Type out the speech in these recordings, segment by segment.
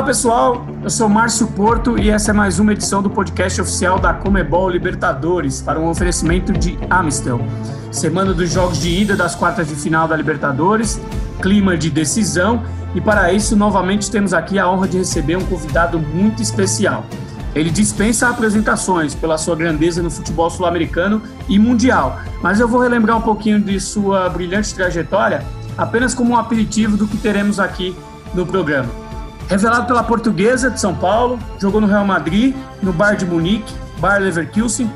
Fala pessoal, eu sou Márcio Porto e essa é mais uma edição do podcast oficial da Comebol Libertadores para um oferecimento de Amistel. Semana dos jogos de ida das quartas de final da Libertadores, clima de decisão e para isso novamente temos aqui a honra de receber um convidado muito especial. Ele dispensa apresentações pela sua grandeza no futebol sul-americano e mundial, mas eu vou relembrar um pouquinho de sua brilhante trajetória apenas como um aperitivo do que teremos aqui no programa. Revelado pela Portuguesa de São Paulo, jogou no Real Madrid, no Bayern de Munique, Bayer Leverkusen,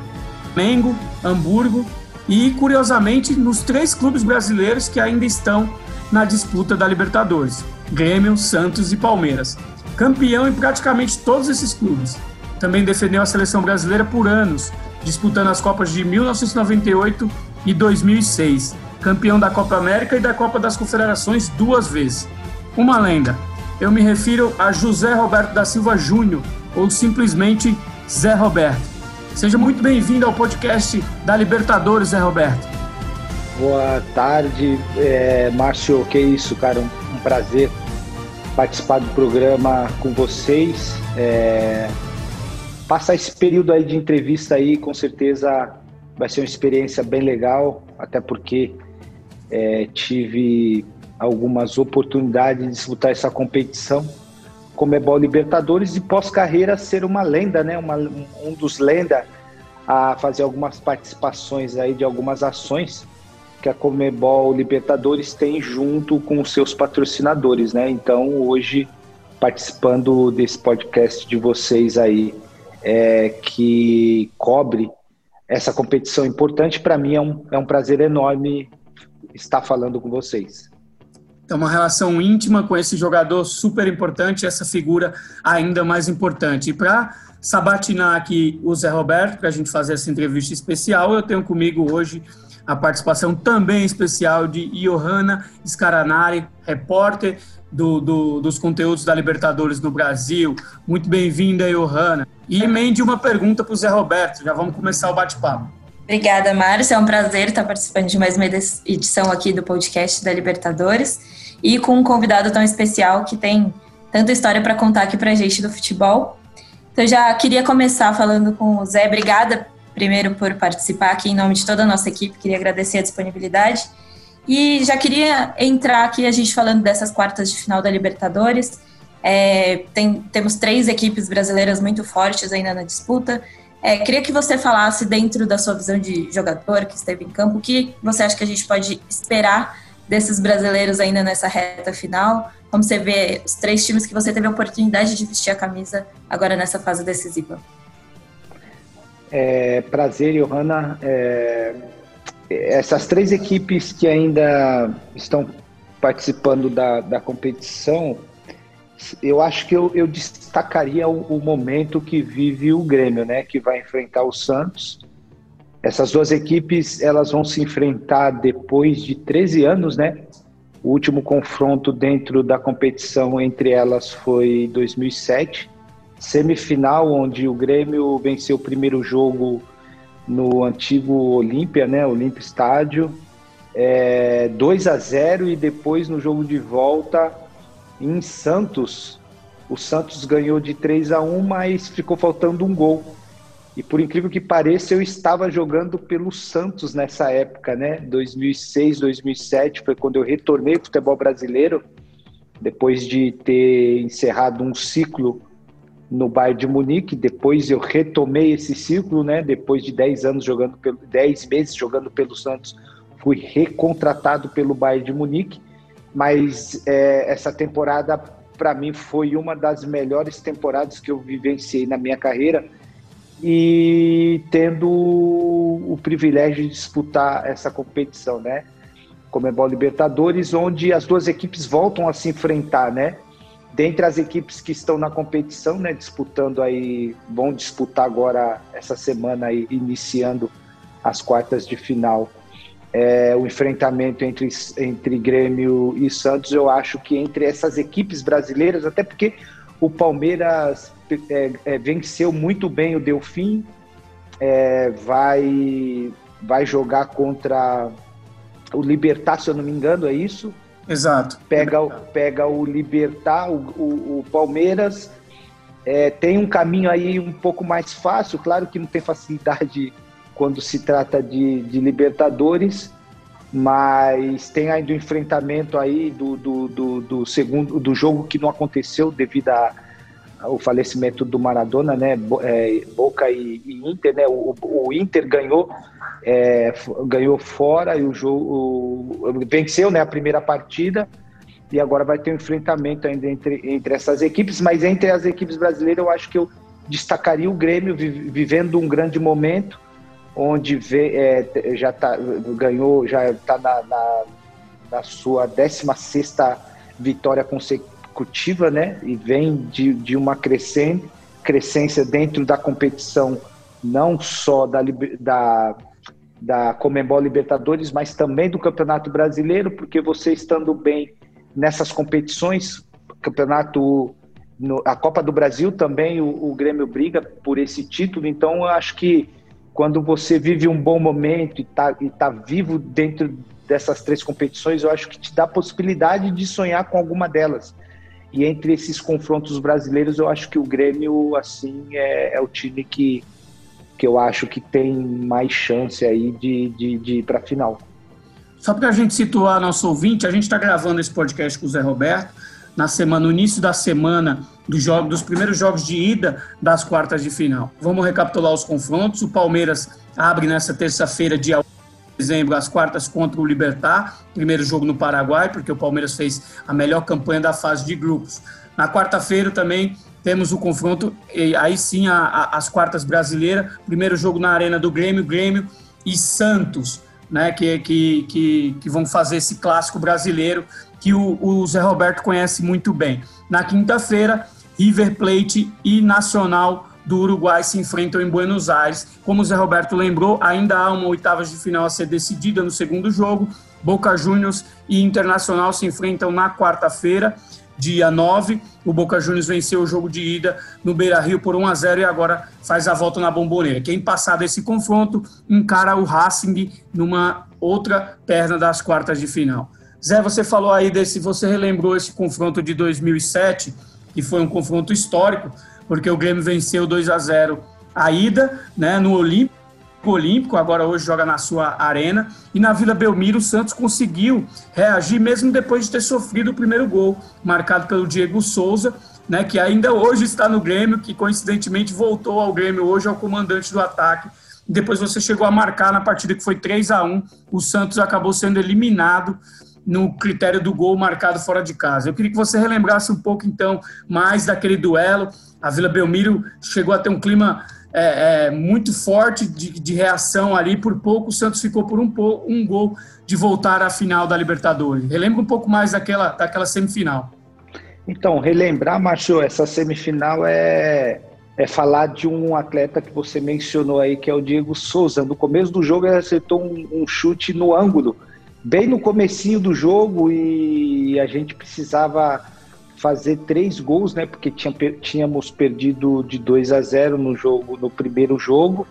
Mengo, Hamburgo e, curiosamente, nos três clubes brasileiros que ainda estão na disputa da Libertadores: Grêmio, Santos e Palmeiras. Campeão em praticamente todos esses clubes. Também defendeu a seleção brasileira por anos, disputando as Copas de 1998 e 2006. Campeão da Copa América e da Copa das Confederações duas vezes. Uma lenda, eu me refiro a José Roberto da Silva Júnior, ou simplesmente Zé Roberto. Seja muito bem-vindo ao podcast da Libertadores, Zé Roberto. Boa tarde, é, Márcio. Que isso, cara, um, um, prazer participar do programa com vocês. É, passar esse período aí de entrevista aí, com certeza vai ser uma experiência bem legal, até porque é, tive algumas oportunidades de disputar essa competição como é Libertadores e pós-carreira ser uma lenda, né? Uma, um dos lendas a fazer algumas participações aí de algumas ações que a Comebol Libertadores tem junto com os seus patrocinadores, né? Então, hoje, participando desse podcast de vocês aí, é, que cobre essa competição importante, para mim é um, é um prazer enorme estar falando com vocês. Tem uma relação íntima com esse jogador super importante, essa figura ainda mais importante. E para sabatinar aqui o Zé Roberto, para a gente fazer essa entrevista especial, eu tenho comigo hoje a participação também especial de Johanna Scaranari, repórter do, do, dos conteúdos da Libertadores no Brasil. Muito bem-vinda, Johanna. E emende uma pergunta para o Zé Roberto, já vamos começar o bate-papo. Obrigada, Márcio. É um prazer estar participando de mais uma edição aqui do podcast da Libertadores e com um convidado tão especial que tem tanta história para contar aqui para a gente do futebol. Então, já queria começar falando com o Zé. Obrigada, primeiro, por participar aqui em nome de toda a nossa equipe. Queria agradecer a disponibilidade. E já queria entrar aqui a gente falando dessas quartas de final da Libertadores. É, tem, temos três equipes brasileiras muito fortes ainda na disputa. É, queria que você falasse, dentro da sua visão de jogador que esteve em campo, o que você acha que a gente pode esperar desses brasileiros ainda nessa reta final? Como você vê os três times que você teve a oportunidade de vestir a camisa agora nessa fase decisiva? É, prazer, Johanna. É, essas três equipes que ainda estão participando da, da competição, eu acho que eu, eu destacaria o, o, momento que vive o Grêmio, né? Que vai enfrentar o Santos. Essas duas equipes elas vão se enfrentar depois de 13 anos, né? O último confronto dentro da competição entre elas foi 2007, semifinal onde o Grêmio venceu o primeiro jogo no antigo Olímpia, né? Olímpia Estádio, é, 2 a 0 e depois no jogo de volta em Santos, o Santos ganhou de 3 a 1, mas ficou faltando um gol. E por incrível que pareça, eu estava jogando pelo Santos nessa época, né? 2006, 2007 foi quando eu retornei ao futebol brasileiro, depois de ter encerrado um ciclo no Bayern de Munique. Depois eu retomei esse ciclo, né? Depois de 10 anos jogando pelo 10 meses jogando pelo Santos, fui recontratado pelo Bayern de Munique mas é, essa temporada para mim foi uma das melhores temporadas que eu vivenciei na minha carreira e tendo o privilégio de disputar essa competição, né? Comebol Libertadores, onde as duas equipes voltam a se enfrentar, né? Dentre as equipes que estão na competição, né, disputando aí, vão disputar agora essa semana aí, iniciando as quartas de final é, o enfrentamento entre, entre Grêmio e Santos, eu acho que entre essas equipes brasileiras, até porque o Palmeiras é, é, venceu muito bem o Delfim, é, vai, vai jogar contra o Libertar, se eu não me engano, é isso? Exato. Pega, pega o Libertar, o, o, o Palmeiras. É, tem um caminho aí um pouco mais fácil, claro que não tem facilidade quando se trata de, de Libertadores, mas tem ainda o enfrentamento aí do, do, do, do segundo do jogo que não aconteceu devido ao falecimento do Maradona, né? É, Boca e, e, Inter, né? O, o Inter ganhou é, ganhou fora e o jogo o, venceu, né? A primeira partida e agora vai ter um enfrentamento ainda entre, entre essas equipes, mas entre as equipes brasileiras eu acho que eu destacaria o Grêmio vivendo um grande momento onde vê, é, já tá, ganhou, já está na, na, na, sua 16 vitória consecutiva, né? E vem de, de uma crescente, crescência dentro da competição, não só da, da, da Comembol Libertadores, mas também do Campeonato Brasileiro, porque você estando bem nessas competições, campeonato no, a Copa do Brasil também o, o Grêmio briga por esse título, então eu acho que quando você vive um bom momento e está tá vivo dentro dessas três competições, eu acho que te dá a possibilidade de sonhar com alguma delas. E entre esses confrontos brasileiros, eu acho que o Grêmio, assim, é, é o time que, que eu acho que tem mais chance aí de, de, de ir para a final. Só para a gente situar nosso ouvinte, a gente está gravando esse podcast com o Zé Roberto na semana, no início da semana do jogo, dos primeiros jogos de ida das quartas de final. Vamos recapitular os confrontos. O Palmeiras abre nessa terça-feira, dia 1 de dezembro, as quartas contra o Libertar. Primeiro jogo no Paraguai, porque o Palmeiras fez a melhor campanha da fase de grupos. Na quarta-feira também temos o confronto, aí sim a, a, as quartas brasileiras. Primeiro jogo na Arena do Grêmio, Grêmio e Santos. Né, que, que, que, que vão fazer esse clássico brasileiro que o, o Zé Roberto conhece muito bem. Na quinta-feira, River Plate e Nacional do Uruguai se enfrentam em Buenos Aires. Como o Zé Roberto lembrou, ainda há uma oitava de final a ser decidida no segundo jogo. Boca Juniors e Internacional se enfrentam na quarta-feira, dia 9. O Boca Juniors venceu o jogo de ida no Beira Rio por 1 a 0 e agora faz a volta na bomboneira. Quem passar desse confronto encara o Racing numa outra perna das quartas de final. Zé, você falou aí desse, você relembrou esse confronto de 2007, que foi um confronto histórico, porque o Grêmio venceu 2 a 0 a ida, né, no Olímpico, Olímpico, agora hoje joga na sua arena, e na Vila Belmiro o Santos conseguiu reagir mesmo depois de ter sofrido o primeiro gol, marcado pelo Diego Souza, né, que ainda hoje está no Grêmio, que coincidentemente voltou ao Grêmio hoje, ao comandante do ataque. Depois você chegou a marcar na partida que foi 3 a 1 o Santos acabou sendo eliminado no critério do gol marcado fora de casa. Eu queria que você relembrasse um pouco, então, mais daquele duelo. A Vila Belmiro chegou a ter um clima é, é, muito forte de, de, reação ali. Por pouco, o Santos ficou por um, um gol de voltar à final da Libertadores. Relembra um pouco mais daquela, daquela semifinal. Então, relembrar, Márcio, essa semifinal é, é falar de um atleta que você mencionou aí, que é o Diego Souza. No começo do jogo, ele acertou um, um chute no ângulo bem no comecinho do jogo e a gente precisava fazer três gols, né? Porque tinha, tínhamos perdido de 2 a 0 no jogo, no primeiro jogo.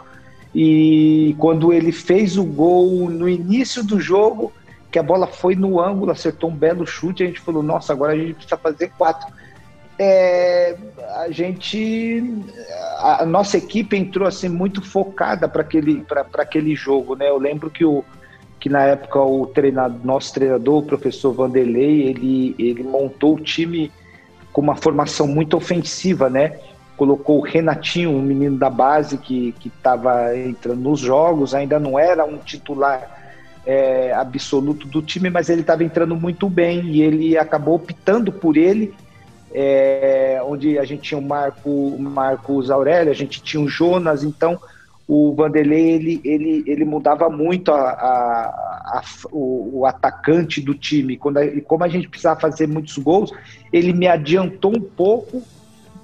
E quando ele fez o gol no início do jogo, que a bola foi no ângulo, acertou um belo chute, a gente falou, nossa, agora a gente precisa fazer quatro. É, a gente, a, nossa equipe entrou assim muito focada para aquele, aquele jogo, né? Eu lembro que o, que na época o treinador, nosso treinador, o professor Vanderlei, ele, ele montou o time com uma formação muito ofensiva, né? Colocou o Renatinho, um menino da base que estava entrando nos jogos, ainda não era um titular é, absoluto do time, mas ele estava entrando muito bem e ele acabou optando por ele, é, onde a gente tinha o Marco, o Marcos Aurélio, a gente tinha o Jonas, então o Vanderlei ele, ele, ele mudava muito a, a, a, o, o, atacante do time. Quando a, como a gente precisava fazer muitos gols, ele me adiantou um pouco,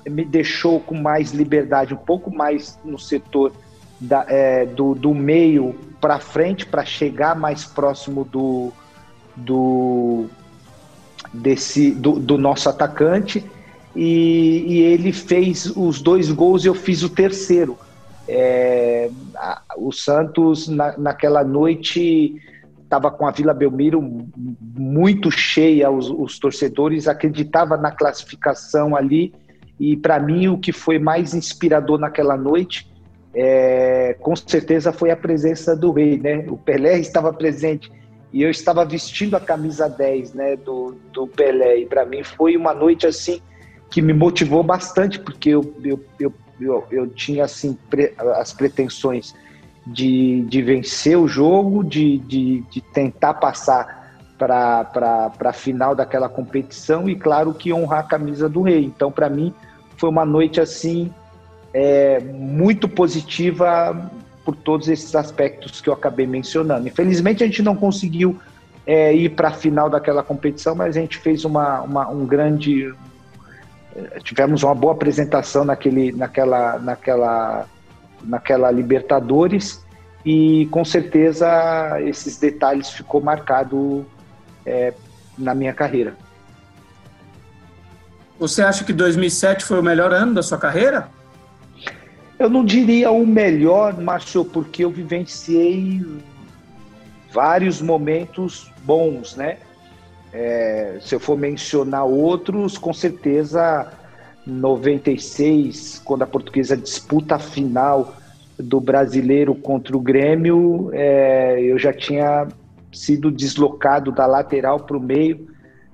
me deixou com mais liberdade, um pouco mais no setor da, é, do, do meio para frente, para chegar mais próximo do, do, desse, do, do nosso atacante. E, e ele fez os dois gols e eu fiz o terceiro é, a, o Santos, na, naquela noite, estava com a Vila Belmiro muito cheia, os, os torcedores acreditavam na classificação ali. E para mim, o que foi mais inspirador naquela noite, é, com certeza, foi a presença do rei. Né? O Pelé estava presente e eu estava vestindo a camisa 10 né, do, do Pelé. E para mim foi uma noite assim que me motivou bastante, porque eu, eu, eu, eu, eu tinha assim, pre, as pretensões de, de vencer o jogo, de, de, de tentar passar para a final daquela competição e, claro, que honrar a camisa do rei. Então, para mim, foi uma noite assim é, muito positiva por todos esses aspectos que eu acabei mencionando. Infelizmente, a gente não conseguiu é, ir para a final daquela competição, mas a gente fez uma, uma, um grande. Tivemos uma boa apresentação naquele, naquela, naquela naquela Libertadores e com certeza esses detalhes ficou marcado é, na minha carreira. Você acha que 2007 foi o melhor ano da sua carreira? Eu não diria o melhor, Márcio, porque eu vivenciei vários momentos bons, né? É, se eu for mencionar outros, com certeza 96, quando a portuguesa disputa a final do brasileiro contra o Grêmio, é, eu já tinha sido deslocado da lateral para o meio,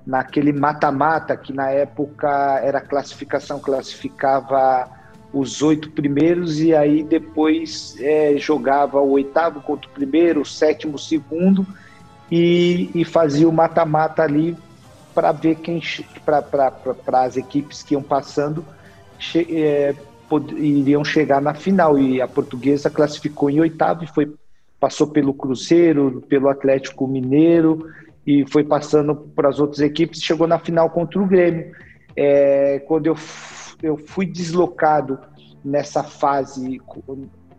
naquele mata-mata, que na época era classificação, classificava os oito primeiros e aí depois é, jogava o oitavo contra o primeiro, o sétimo, o segundo e, e fazia o mata-mata ali para ver quem para as equipes que iam passando che, é, pod, iriam chegar na final. E a portuguesa classificou em oitavo e foi passou pelo Cruzeiro, pelo Atlético Mineiro e foi passando para as outras equipes chegou na final contra o Grêmio. É, quando eu eu fui deslocado nessa fase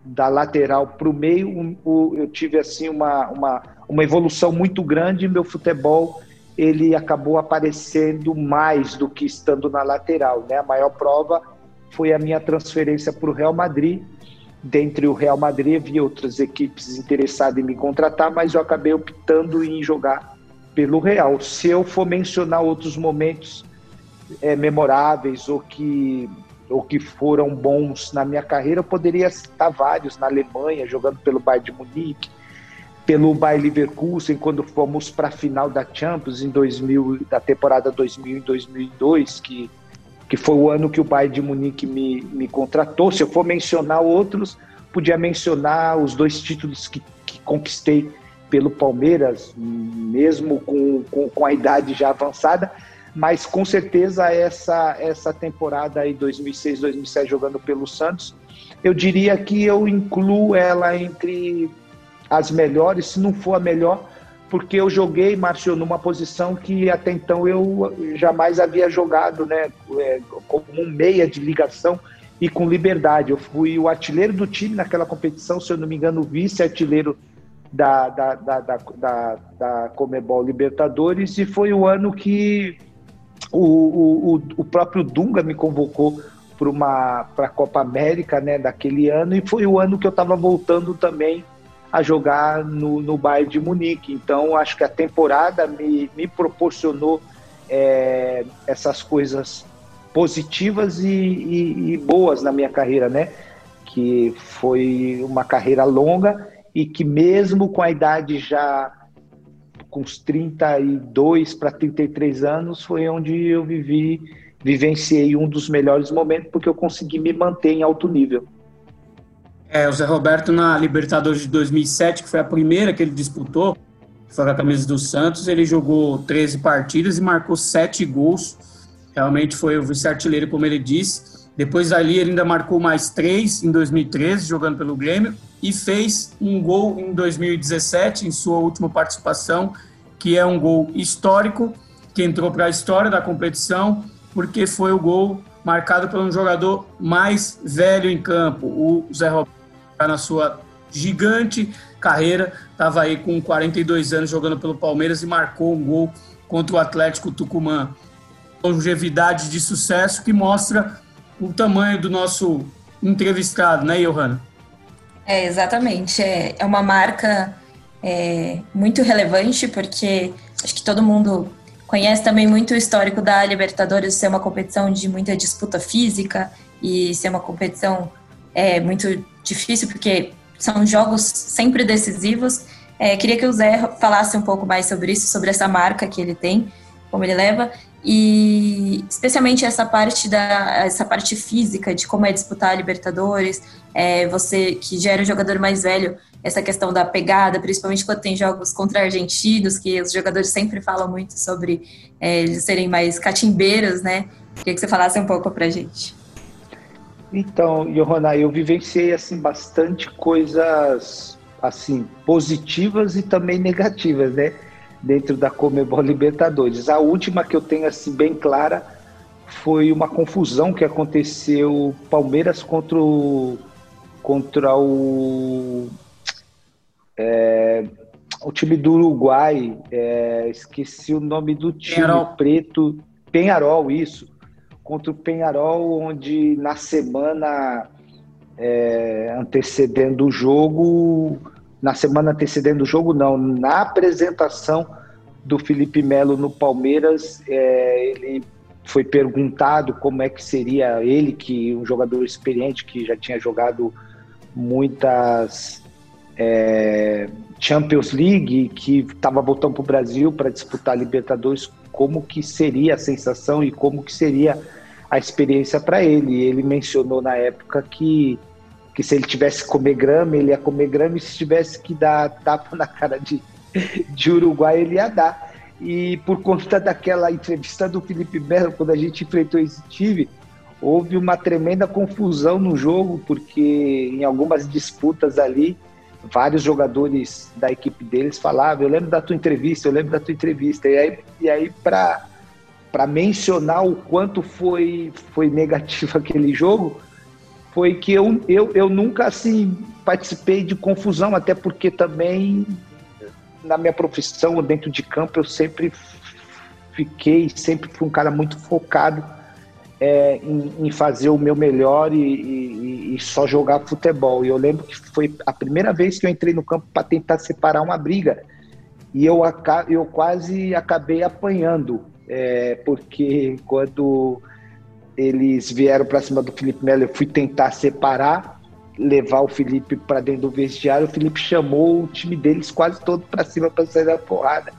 da lateral para o meio eu tive assim uma, uma, uma evolução muito grande meu futebol ele acabou aparecendo mais do que estando na lateral. Né? A maior prova foi a minha transferência para o Real Madrid. Dentre o Real Madrid, havia outras equipes interessadas em me contratar, mas eu acabei optando em jogar pelo Real. Se eu for mencionar outros momentos é, memoráveis ou que, ou que foram bons na minha carreira, eu poderia citar vários na Alemanha, jogando pelo Bayern de Munique, pelo Bayer Leverkusen quando fomos para a final da Champions em 2000, da temporada 2000 e 2002, que, que foi o ano que o Bayern de Munique me, me contratou. Se eu for mencionar outros, podia mencionar os dois títulos que, que conquistei pelo Palmeiras, mesmo com, com, com, a idade já avançada, mas com certeza essa, essa temporada aí 2006, 2007 jogando pelo Santos, eu diria que eu incluo ela entre as melhores, se não for a melhor, porque eu joguei, Márcio, numa posição que até então eu jamais havia jogado, né? É, como um meia de ligação e com liberdade. Eu fui o artilheiro do time naquela competição, se eu não me engano, vice-artilheiro da, da, da, da, da, Comebol Libertadores, e foi o ano que o, o, o próprio Dunga me convocou para a Copa América né, daquele ano, e foi o ano que eu estava voltando também a jogar no, no Bayern de Munique. Então, acho que a temporada me, me proporcionou é, essas coisas positivas e, e, e, boas na minha carreira, né? Que foi uma carreira longa e que mesmo com a idade já com os 32 para 33 anos, foi onde eu vivi, vivenciei um dos melhores momentos, porque eu consegui me manter em alto nível. É, o Zé Roberto na Libertadores de 2007, que foi a primeira que ele disputou, foi com a camisa do Santos, ele jogou 13 partidas e marcou 7 gols. Realmente foi o vice-artilheiro, como ele disse. Depois dali ele ainda marcou mais 3 em 2013, jogando pelo Grêmio, e fez um gol em 2017, em sua última participação, que é um gol histórico, que entrou para a história da competição, porque foi o gol marcado por um jogador mais velho em campo, o Zé Roberto na sua gigante carreira, estava aí com 42 anos jogando pelo Palmeiras e marcou um gol contra o Atlético Tucumã. Longevidade de sucesso que mostra o tamanho do nosso entrevistado, né, Johanna? É, exatamente. É, é uma marca é, muito relevante, porque acho que todo mundo conhece também muito o histórico da Libertadores ser uma competição de muita disputa física e ser uma competição é, muito difícil, porque são jogos sempre decisivos. É, queria que o Zé falasse um pouco mais sobre isso, sobre essa marca que ele tem, como ele leva, e especialmente essa parte da essa parte física de como é disputar a Libertadores, é, você que já era um jogador mais velho, essa questão da pegada, principalmente quando tem jogos contra argentinos, que os jogadores sempre falam muito sobre é, eles serem mais catimbeiros, né? Queria que você falasse um pouco pra gente. Então, Johanna, eu vivenciei assim bastante coisas assim positivas e também negativas, né? Dentro da Comebol Libertadores. A última que eu tenho assim bem clara foi uma confusão que aconteceu Palmeiras contra o contra o é, o time do Uruguai, é, esqueci o nome do time, Penharol. preto, Penharol, isso, contra o Penharol, onde na semana é, antecedendo o jogo, na semana antecedendo o jogo, não, na apresentação do Felipe Melo no Palmeiras, é, ele foi perguntado como é que seria ele, que um jogador experiente que já tinha jogado muitas é, Champions League, que estava voltando para o Brasil para disputar a Libertadores, como que seria a sensação e como que seria a experiência para ele. Ele mencionou na época que, que se ele tivesse que comer grama, ele ia comer grama, e se tivesse que dar tapa na cara de, de Uruguai, ele ia dar. E por conta daquela entrevista do Felipe Melo, quando a gente enfrentou esse time, houve uma tremenda confusão no jogo, porque em algumas disputas ali, vários jogadores da equipe deles falavam, eu lembro da tua entrevista, eu lembro da tua entrevista. E aí, e aí para mencionar o quanto foi, foi negativo aquele jogo, foi que eu, eu, eu nunca assim participei de confusão, até porque também na minha profissão, dentro de campo, eu sempre fiquei, sempre fui um cara muito focado é, em, em, fazer o meu melhor e, e, e, só jogar futebol. E eu lembro que foi a primeira vez que eu entrei no campo para tentar separar uma briga e eu, eu quase acabei apanhando, é, porque quando eles vieram para cima do Felipe Melo, eu fui tentar separar, levar o Felipe para dentro do vestiário. O Felipe chamou o time deles quase todo para cima para sair da porrada.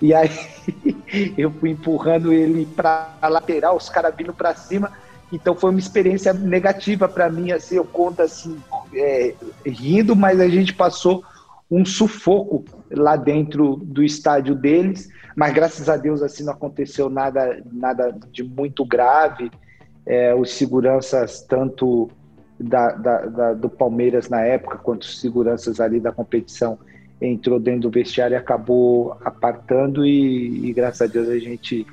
E aí eu fui empurrando ele para a lateral, os caras vindo para cima. Então foi uma experiência negativa para mim, assim, eu conto assim, é, rindo, mas a gente passou um sufoco lá dentro do estádio deles, mas graças a Deus assim não aconteceu nada, nada de muito grave. É, os seguranças, tanto da, da, da, do Palmeiras na época, quanto os seguranças ali da competição, entrou dentro do vestiário e acabou apartando e, e graças a Deus a gente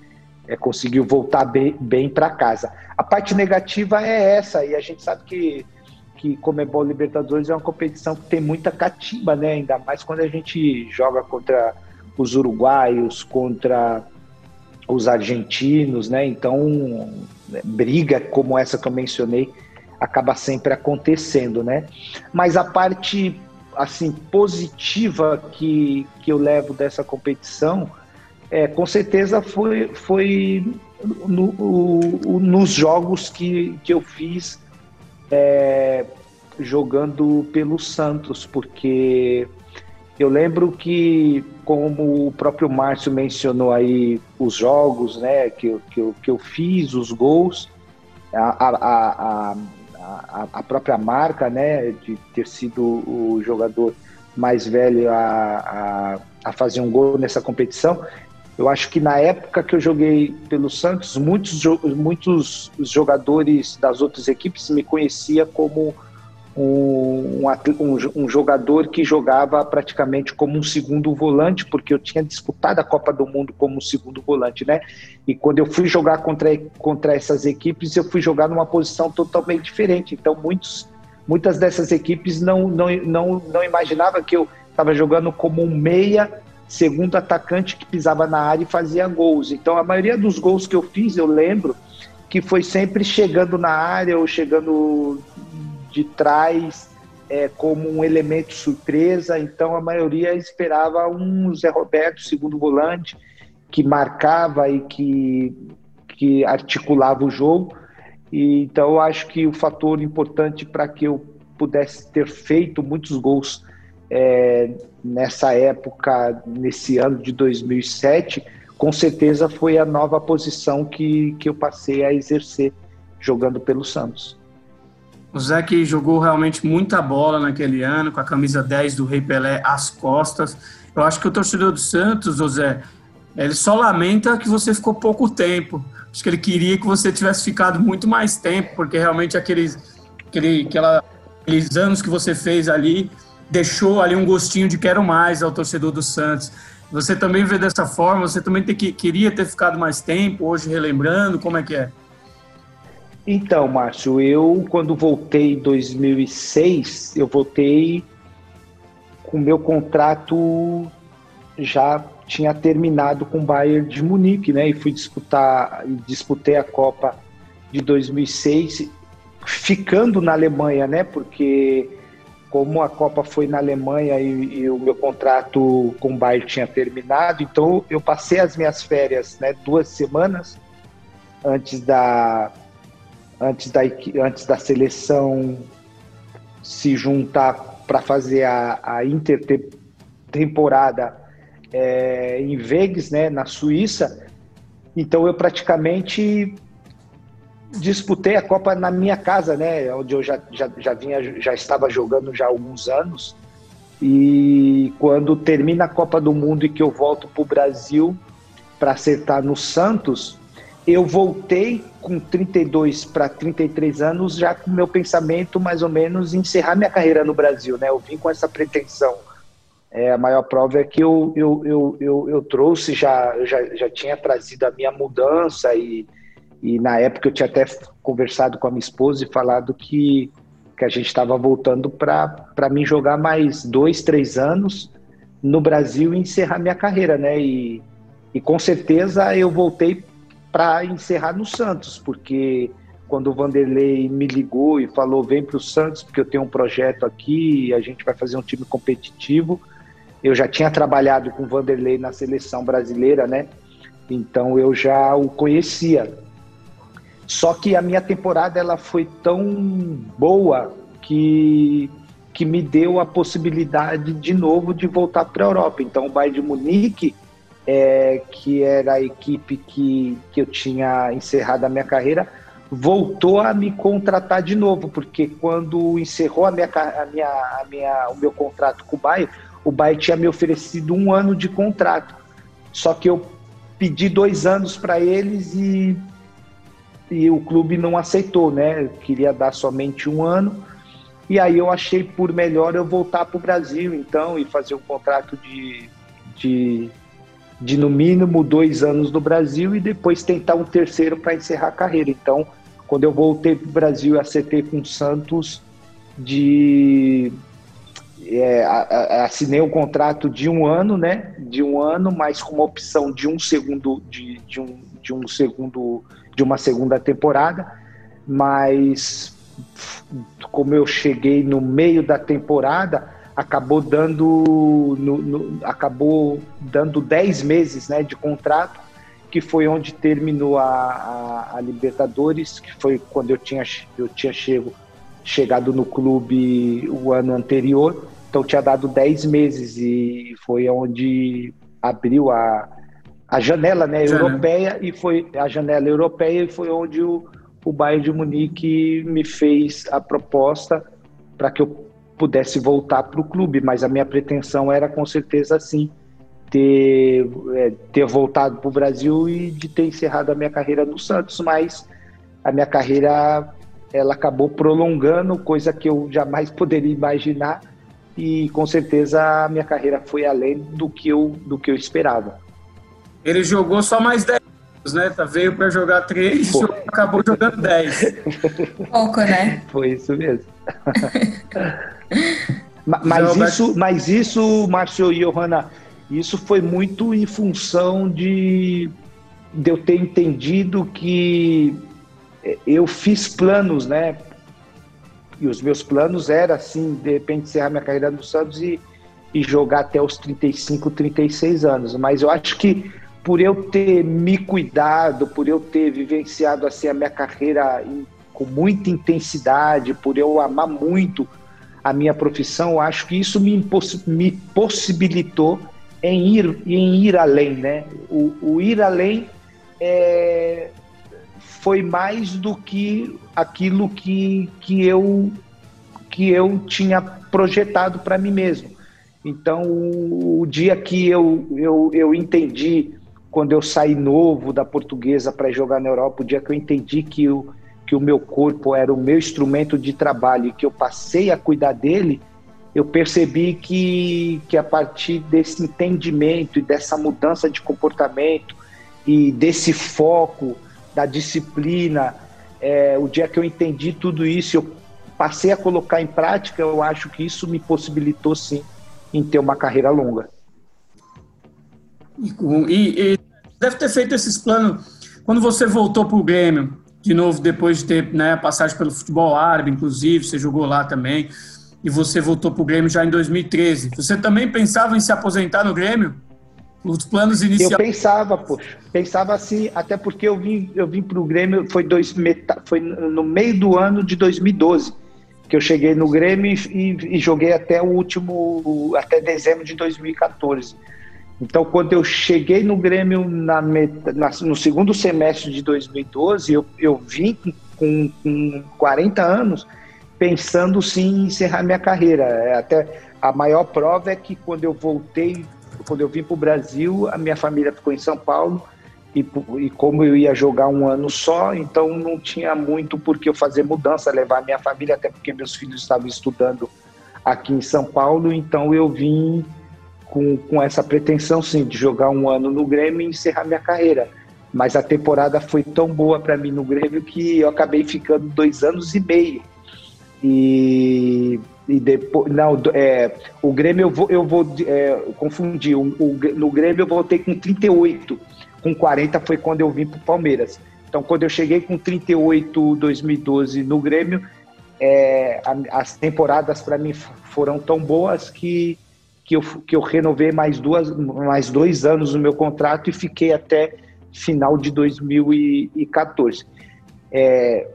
é, conseguiu voltar bem, bem para casa. A parte negativa é essa e a gente sabe que que Comebol Libertadores é uma competição que tem muita catimba, né? Ainda mais quando a gente joga contra os uruguaios, contra os argentinos, né? Então, briga como essa que eu mencionei acaba sempre acontecendo, né? Mas a parte assim positiva que, que eu levo dessa competição é com certeza foi, foi no, o, nos jogos que, que eu fiz é, jogando pelo Santos, porque eu lembro que, como o próprio Márcio mencionou aí, os jogos né, que, que, eu, que eu fiz, os gols, a, a, a, a, própria marca, né, de ter sido o jogador mais velho a, a, a, fazer um gol nessa competição. Eu acho que na época que eu joguei pelo Santos, muitos, muitos jogadores das outras equipes me conhecia como um, um, um, jogador que jogava praticamente como um segundo volante, porque eu tinha disputado a Copa do Mundo como segundo volante, né? E quando eu fui jogar contra, contra essas equipes, eu fui jogar numa posição totalmente diferente. Então, muitos, muitas dessas equipes não, não, não, não imaginavam que eu estava jogando como um meia, segundo atacante que pisava na área e fazia gols. Então, a maioria dos gols que eu fiz, eu lembro que foi sempre chegando na área ou chegando de trás é, como um elemento surpresa, então a maioria esperava um Zé Roberto, segundo volante, que marcava e que, que articulava o jogo. E, então eu acho que o fator importante para que eu pudesse ter feito muitos gols é, nessa época, nesse ano de 2007, com certeza foi a nova posição que, que eu passei a exercer jogando pelo Santos. O Zé que jogou realmente muita bola naquele ano, com a camisa 10 do Rei Pelé às costas. Eu acho que o torcedor do Santos, o Zé, ele só lamenta que você ficou pouco tempo. Acho que ele queria que você tivesse ficado muito mais tempo, porque realmente aqueles, aquele, aquela, aqueles anos que você fez ali deixou ali um gostinho de quero mais ao torcedor do Santos. Você também vê dessa forma? Você também queria ter ficado mais tempo, hoje relembrando? Como é que é? Então, Márcio, eu quando voltei em 2006, eu voltei com meu contrato já tinha terminado com o Bayern de Munique, né? E fui disputar, disputei a Copa de 2006, ficando na Alemanha, né? Porque como a Copa foi na Alemanha e, e, o meu contrato com o Bayern tinha terminado, então eu passei as minhas férias, né? Duas semanas antes da antes da, antes da seleção se juntar para fazer a, a intertemporada é, em Vegas, né, na Suíça. Então eu praticamente disputei a Copa na minha casa, né, onde eu já, já, já vinha, já estava jogando já há alguns anos. E quando termina a Copa do Mundo e que eu volto para o Brasil para acertar no Santos, eu voltei com 32 para 33 anos, já com meu pensamento mais ou menos encerrar minha carreira no Brasil, né? Eu vim com essa pretensão. É, a maior prova é que eu, eu, eu, eu, eu trouxe, já, já, já tinha trazido a minha mudança e, e na época eu tinha até conversado com a minha esposa e falado que, que a gente estava voltando para mim jogar mais dois, três anos no Brasil e encerrar minha carreira, né? E, e com certeza eu voltei para encerrar no Santos, porque quando o Vanderlei me ligou e falou vem para o Santos porque eu tenho um projeto aqui a gente vai fazer um time competitivo, eu já tinha trabalhado com o Vanderlei na seleção brasileira, né? Então eu já o conhecia. Só que a minha temporada ela foi tão boa que que me deu a possibilidade de novo de voltar para a Europa. Então o Bayern de Munique é, que era a equipe que, que eu tinha encerrado a minha carreira, voltou a me contratar de novo, porque quando encerrou a minha, a minha, a minha, o meu contrato com o Bayern, o Bayern tinha me oferecido um ano de contrato. Só que eu pedi dois anos para eles e, e o clube não aceitou, né? Eu queria dar somente um ano. E aí eu achei por melhor eu voltar para o Brasil, então, e fazer um contrato de, de de no mínimo dois anos no Brasil e depois tentar um terceiro para encerrar a carreira. Então, quando eu voltei para o Brasil, acertei com o Santos de é, assinei um contrato de um ano, né? De um ano, mas com uma opção de um segundo, de, de, um, de um segundo, de uma segunda temporada. Mas como eu cheguei no meio da temporada, acabou dando no, no, acabou dando 10 meses né, de contrato, que foi onde terminou a, a, a, Libertadores, que foi quando eu tinha, eu tinha chego, chegado no clube o ano anterior, então tinha dado 10 meses e foi onde abriu a, a janela né, europeia e foi a janela europeia e foi onde o, o Bayern de Munique me fez a proposta para que eu pudesse voltar para o clube, mas a minha pretensão era com certeza sim ter, é, ter voltado para o Brasil e de ter encerrado a minha carreira no Santos, mas a minha carreira ela acabou prolongando, coisa que eu jamais poderia imaginar e com certeza a minha carreira foi além do que eu, do que eu esperava. Ele jogou só mais 10 anos, né? Tá, veio para jogar 3 e acabou jogando 10. Pouco, né? Foi isso mesmo. mas, isso, mas isso, Márcio e Johanna, isso foi muito em função de, de eu ter entendido que eu fiz planos, né? e os meus planos era assim, de repente encerrar minha carreira no Santos e, e jogar até os 35, 36 anos. Mas eu acho que por eu ter me cuidado, por eu ter vivenciado assim a minha carreira em, com muita intensidade, por eu amar muito a minha profissão, eu acho que isso me, me possibilitou em ir, em ir além, né? O, o ir além é, foi mais do que aquilo que, que, eu, que eu tinha projetado para mim mesmo. Então, o, o dia que eu, eu, eu entendi, quando eu saí novo da portuguesa para jogar na Europa, o dia que eu entendi que o, que o meu corpo era o meu instrumento de trabalho e que eu passei a cuidar dele, eu percebi que, que a partir desse entendimento e dessa mudança de comportamento e desse foco da disciplina. É, o dia que eu entendi tudo isso, eu passei a colocar em prática, eu acho que isso me possibilitou sim em ter uma carreira longa. E, e deve ter feito esses planos quando você voltou para o Grêmio, de novo, depois de ter né, passagem pelo futebol árabe, inclusive, você jogou lá também, e você voltou para o Grêmio já em 2013. Você também pensava em se aposentar no Grêmio? Os planos iniciais. Eu pensava, poxa, pensava assim, até porque eu vim, eu vim para o Grêmio, foi, dois, foi no meio do ano de 2012 que eu cheguei no Grêmio e, e, joguei até o último, até dezembro de 2014. Então, quando eu cheguei no Grêmio na, na, no segundo semestre de 2012, eu, eu vim com, com 40 anos pensando sim em encerrar minha carreira. É, até a maior prova é que quando eu voltei quando eu vim para o Brasil, a minha família ficou em São Paulo e, e, como eu ia jogar um ano só, então não tinha muito por que eu fazer mudança, levar minha família, até porque meus filhos estavam estudando aqui em São Paulo, então eu vim com, com essa pretensão, sim, de jogar um ano no Grêmio e encerrar minha carreira. Mas a temporada foi tão boa para mim no Grêmio que eu acabei ficando dois anos e meio. E e depois não é, o Grêmio eu vou eu vou é, confundir o, o, no Grêmio eu voltei com 38 com 40 foi quando eu vim para o Palmeiras então quando eu cheguei com 38 2012 no Grêmio é, a, as temporadas para mim foram tão boas que que eu, que eu renovei mais duas mais dois anos no meu contrato e fiquei até final de 2014 é,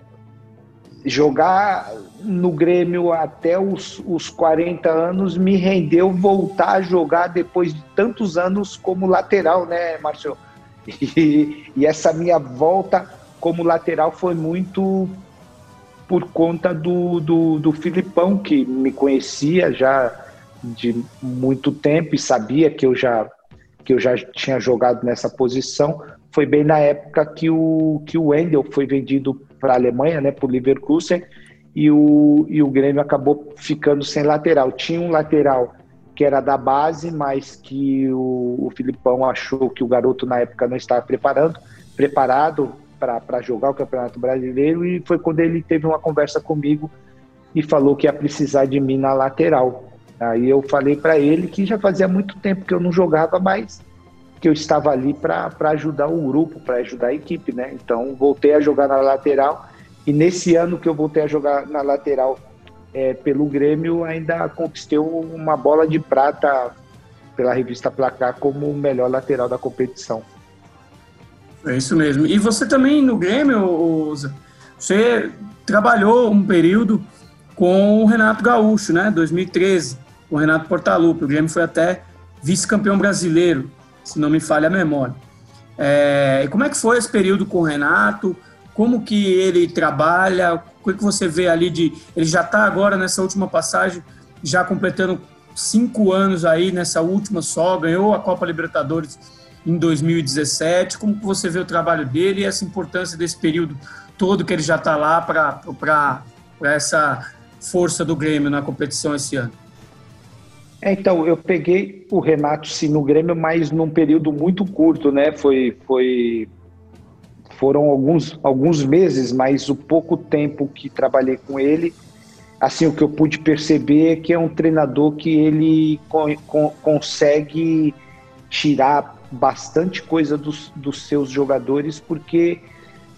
jogar no Grêmio até os, os 40 anos me rendeu voltar a jogar depois de tantos anos como lateral, né, Márcio? E, e, essa minha volta como lateral foi muito por conta do, do, do Filipão, que me conhecia já de muito tempo e sabia que eu já, que eu já tinha jogado nessa posição. Foi bem na época que o, que o Wendel foi vendido para a Alemanha, né, para o Leverkusen, e o, e o Grêmio acabou ficando sem lateral. Tinha um lateral que era da base, mas que o, o Filipão achou que o garoto na época não estava preparando, preparado para jogar o Campeonato Brasileiro, e foi quando ele teve uma conversa comigo e falou que ia precisar de mim na lateral. Aí eu falei para ele que já fazia muito tempo que eu não jogava, mas que eu estava ali para ajudar o grupo, para ajudar a equipe, né? Então voltei a jogar na lateral e nesse ano que eu voltei a jogar na lateral é, pelo Grêmio, ainda conquistei uma bola de prata pela revista Placar como o melhor lateral da competição. É isso mesmo. E você também no Grêmio, você trabalhou um período com o Renato Gaúcho, né? 2013, o Renato Portaluppi. O Grêmio foi até vice-campeão brasileiro se não me falha a memória. É, como é que foi esse período com o Renato? Como que ele trabalha? O que você vê ali de... Ele já está agora nessa última passagem, já completando cinco anos aí nessa última só, ganhou a Copa Libertadores em 2017. Como que você vê o trabalho dele e essa importância desse período todo que ele já está lá para essa força do Grêmio na competição esse ano? É, então, eu peguei o Renato sim no Grêmio, mas num período muito curto, né? Foi, foi, foram alguns, alguns meses, mas o pouco tempo que trabalhei com ele, assim, o que eu pude perceber é que é um treinador que ele consegue tirar bastante coisa dos, dos seus jogadores, porque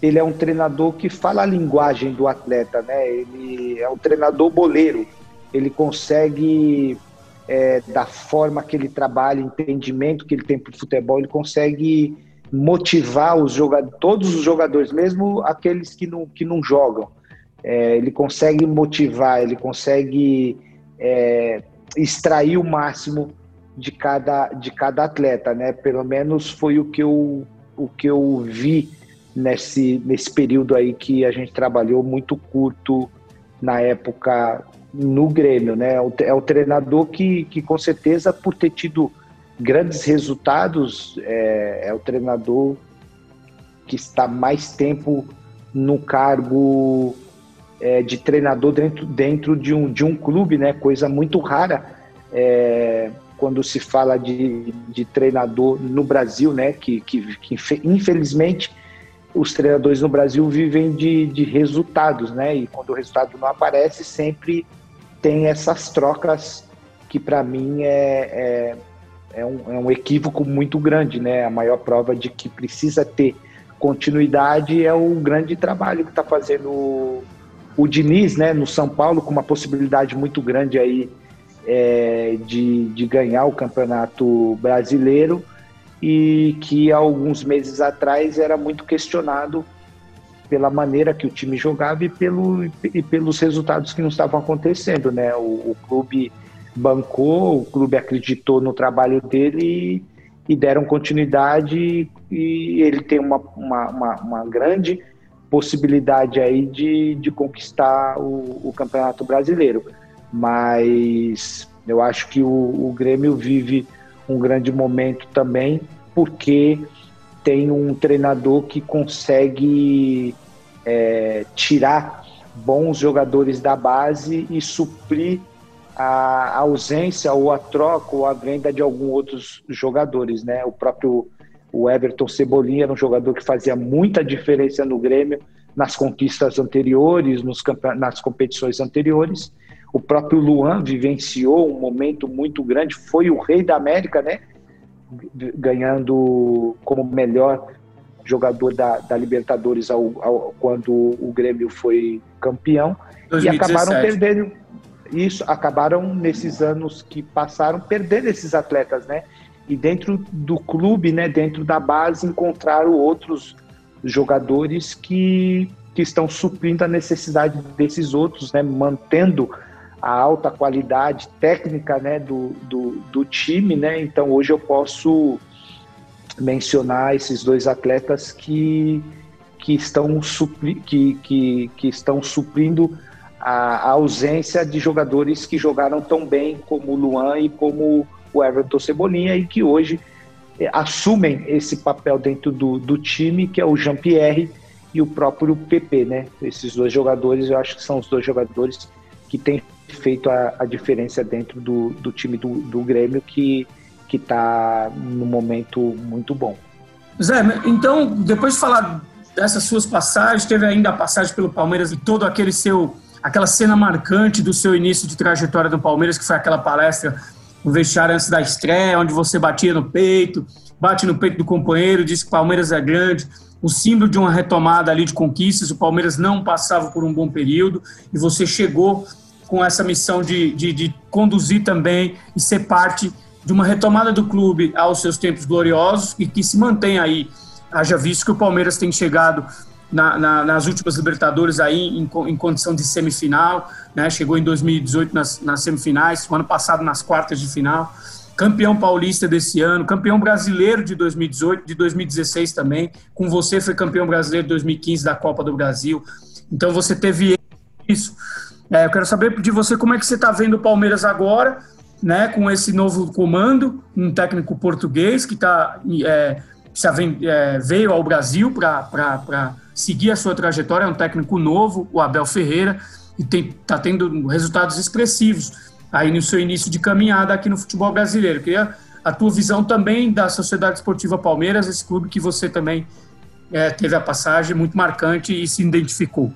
ele é um treinador que fala a linguagem do atleta, né? Ele é um treinador boleiro. Ele consegue, é, da forma que ele trabalha, entendimento que ele tem para o futebol, ele consegue motivar os jogadores, todos os jogadores, mesmo aqueles que não, que não jogam. É, ele consegue motivar, ele consegue é, extrair o máximo de cada, de cada atleta, né? Pelo menos foi o que eu, o que eu vi nesse, nesse período aí que a gente trabalhou muito curto na época no Grêmio, né? É o treinador que, que com certeza por ter tido grandes resultados é, é o treinador que está mais tempo no cargo é, de treinador dentro, dentro de, um, de um clube, né? Coisa muito rara é, quando se fala de, de treinador no Brasil, né? Que, que, que infelizmente os treinadores no Brasil vivem de, de resultados, né? E quando o resultado não aparece, sempre tem essas trocas que para mim é, é, é, um, é um equívoco muito grande, né? A maior prova de que precisa ter continuidade é o grande trabalho que está fazendo o Diniz, né, no São Paulo, com uma possibilidade muito grande aí é, de, de ganhar o campeonato brasileiro e que alguns meses atrás era muito questionado pela maneira que o time jogava e, pelo, e pelos resultados que não estavam acontecendo, né? O, o clube bancou, o clube acreditou no trabalho dele e, e deram continuidade e ele tem uma, uma, uma, uma grande possibilidade aí de, de conquistar o, o, Campeonato Brasileiro. Mas eu acho que o, o, Grêmio vive um grande momento também, porque tem um treinador que consegue é, tirar bons jogadores da base e suprir a ausência ou a troca ou a venda de alguns outros jogadores, né? O próprio o Everton Cebolinha era um jogador que fazia muita diferença no Grêmio nas conquistas anteriores, nos nas competições anteriores. O próprio Luan vivenciou um momento muito grande, foi o rei da América, né? Ganhando como melhor jogador da, da Libertadores ao, ao, quando o Grêmio foi campeão. 2017. E acabaram perdendo isso, acabaram nesses anos que passaram perdendo esses atletas, né? e dentro do clube, né, dentro da base, encontraram outros jogadores que, que estão suprindo a necessidade desses outros, né, mantendo a alta qualidade técnica né, do, do, do time. Né, então hoje eu posso mencionar esses dois atletas que, que, estão, supri, que, que, que estão suprindo a, a ausência de jogadores que jogaram tão bem como o Luan e como o Everton Cebolinha e que hoje é, assumem esse papel dentro do, do time, que é o Jean-Pierre e o próprio PP, né? Esses dois jogadores, eu acho que são os dois jogadores que têm feito a, a diferença dentro do, do time do, do Grêmio, que está no momento muito bom. Zé, então, depois de falar dessas suas passagens, teve ainda a passagem pelo Palmeiras e todo aquele seu, aquela cena marcante do seu início de trajetória do Palmeiras, que foi aquela palestra no vestiário antes da estreia, onde você batia no peito, bate no peito do companheiro, diz que o Palmeiras é grande, o símbolo de uma retomada ali de conquistas, o Palmeiras não passava por um bom período e você chegou com essa missão de, de, de conduzir também e ser parte de uma retomada do clube aos seus tempos gloriosos e que se mantém aí. Haja visto que o Palmeiras tem chegado na, na, nas últimas Libertadores aí em, em, condição de semifinal, né? Chegou em 2018 nas, nas semifinais, ano passado nas quartas de final, campeão paulista desse ano, campeão brasileiro de 2018, de 2016 também. Com você foi campeão brasileiro de 2015 da Copa do Brasil. Então você teve isso. É, eu quero saber de você como é que você está vendo o Palmeiras agora, né? Com esse novo comando, um técnico português que está é, é, veio ao Brasil para seguir a sua trajetória, é um técnico novo, o Abel Ferreira, e está tendo resultados expressivos aí no seu início de caminhada aqui no futebol brasileiro. Eu queria a tua visão também da Sociedade Esportiva Palmeiras, esse clube que você também é, teve a passagem muito marcante e se identificou.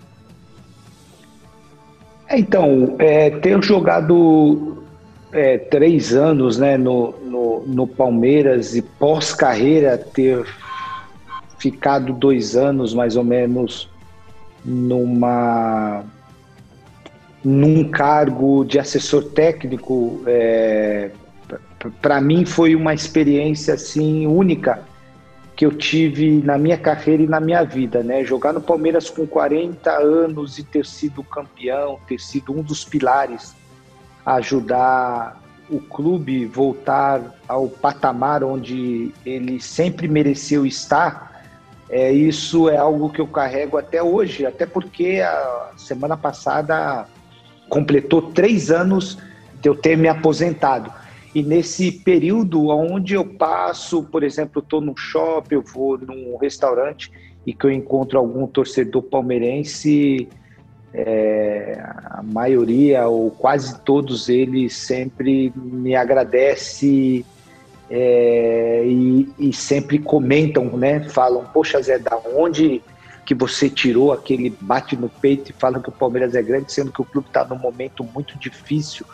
É, então, é, ter jogado é, três anos né, no, no, no Palmeiras e pós-carreira ter ficado dois anos mais ou menos numa num cargo de assessor técnico é, para mim foi uma experiência assim única que eu tive na minha carreira e na minha vida, né? Jogar no Palmeiras com 40 anos e ter sido campeão, ter sido um dos pilares a ajudar o clube voltar ao patamar onde ele sempre mereceu estar, é, isso é algo que eu carrego até hoje, até porque a semana passada completou três anos de eu ter me aposentado. E nesse período onde eu passo, por exemplo, estou num shopping, eu vou num restaurante e que eu encontro algum torcedor palmeirense, é, a maioria ou quase todos eles sempre me agradece é, e, e, sempre comentam, né? Falam, poxa Zé, da onde que você tirou aquele bate no peito e fala que o Palmeiras é grande, sendo que o clube está num momento muito difícil.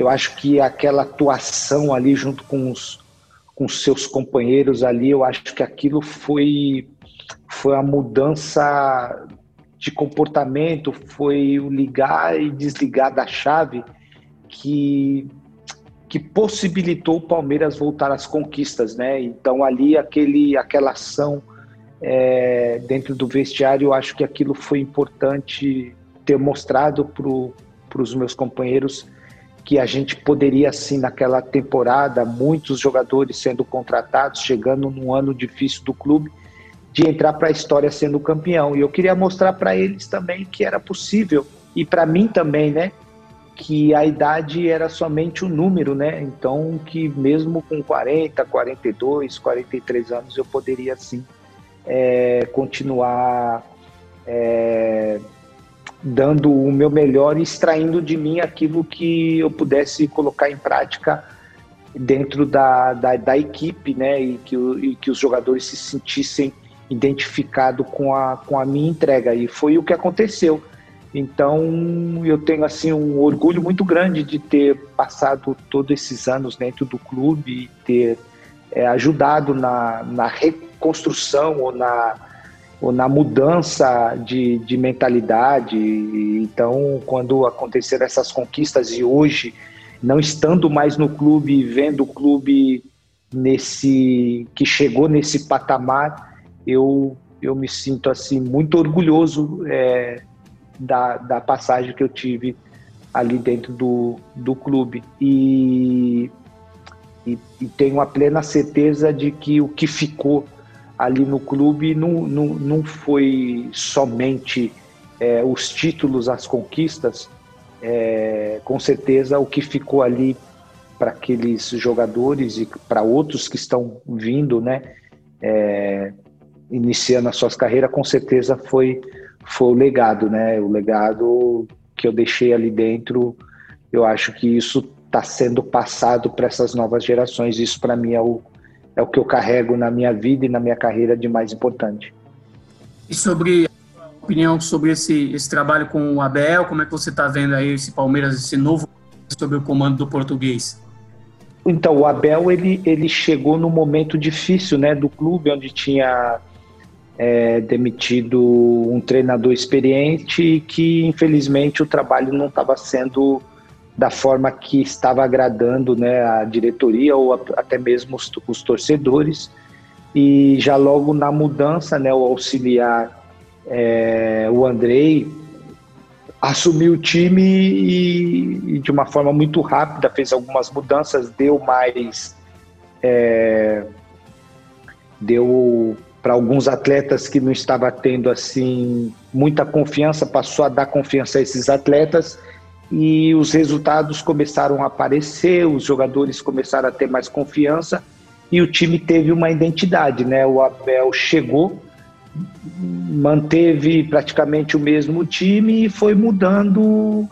Eu acho que aquela atuação ali junto com os, com seus companheiros ali, eu acho que aquilo foi foi a mudança de comportamento, foi o ligar e desligar da chave que que possibilitou o Palmeiras voltar às conquistas, né? Então ali aquele aquela ação é, dentro do vestiário, eu acho que aquilo foi importante ter mostrado para os meus companheiros que a gente poderia sim naquela temporada, muitos jogadores sendo contratados, chegando num ano difícil do clube, de entrar para a história sendo campeão. E eu queria mostrar para eles também que era possível e para mim também, né? Que a idade era somente um número, né? Então que mesmo com 40, 42, 43 anos eu poderia sim é, continuar é, dando o meu melhor e extraindo de mim aquilo que eu pudesse colocar em prática dentro da, da, da equipe, né? E que, e que os jogadores se sentissem identificado com a, com a minha entrega. E foi o que aconteceu. Então, eu tenho assim um orgulho muito grande de ter passado todos esses anos dentro do clube e ter é, ajudado na, na reconstrução ou na, ou na mudança de, de mentalidade. Então, quando aconteceram essas conquistas e hoje, não estando mais no clube, vendo o clube nesse que chegou nesse patamar, eu, eu me sinto assim muito orgulhoso é, da, da passagem que eu tive ali dentro do, do clube e, e, e tenho a plena certeza de que o que ficou ali no clube não, não, não foi somente é, os títulos, as conquistas, é, com certeza o que ficou ali para aqueles jogadores e para outros que estão vindo, né, é, iniciando as suas carreiras, com certeza foi, foi o legado, né? O legado que eu deixei ali dentro, eu acho que isso está sendo passado para essas novas gerações. Isso para mim é o, é o que eu carrego na minha vida e na minha carreira de mais importante. E sobre a opinião sobre esse, esse trabalho com o Abel, como é que você está vendo aí esse Palmeiras, esse novo sob o comando do português? Então, o Abel ele, ele chegou no momento difícil né, do clube, onde tinha é, demitido um treinador experiente e que infelizmente o trabalho não estava sendo da forma que estava agradando né, a diretoria ou a, até mesmo os, os, torcedores. E já logo na mudança, né, o auxiliar, é, o Andrei, assumiu o time e, e, de uma forma muito rápida fez algumas mudanças, deu mais. É, deu para alguns atletas que não estava tendo assim muita confiança, passou a dar confiança a esses atletas e os resultados começaram a aparecer, os jogadores começaram a ter mais confiança e o time teve uma identidade, né? O Abel chegou, manteve praticamente o mesmo time e foi mudando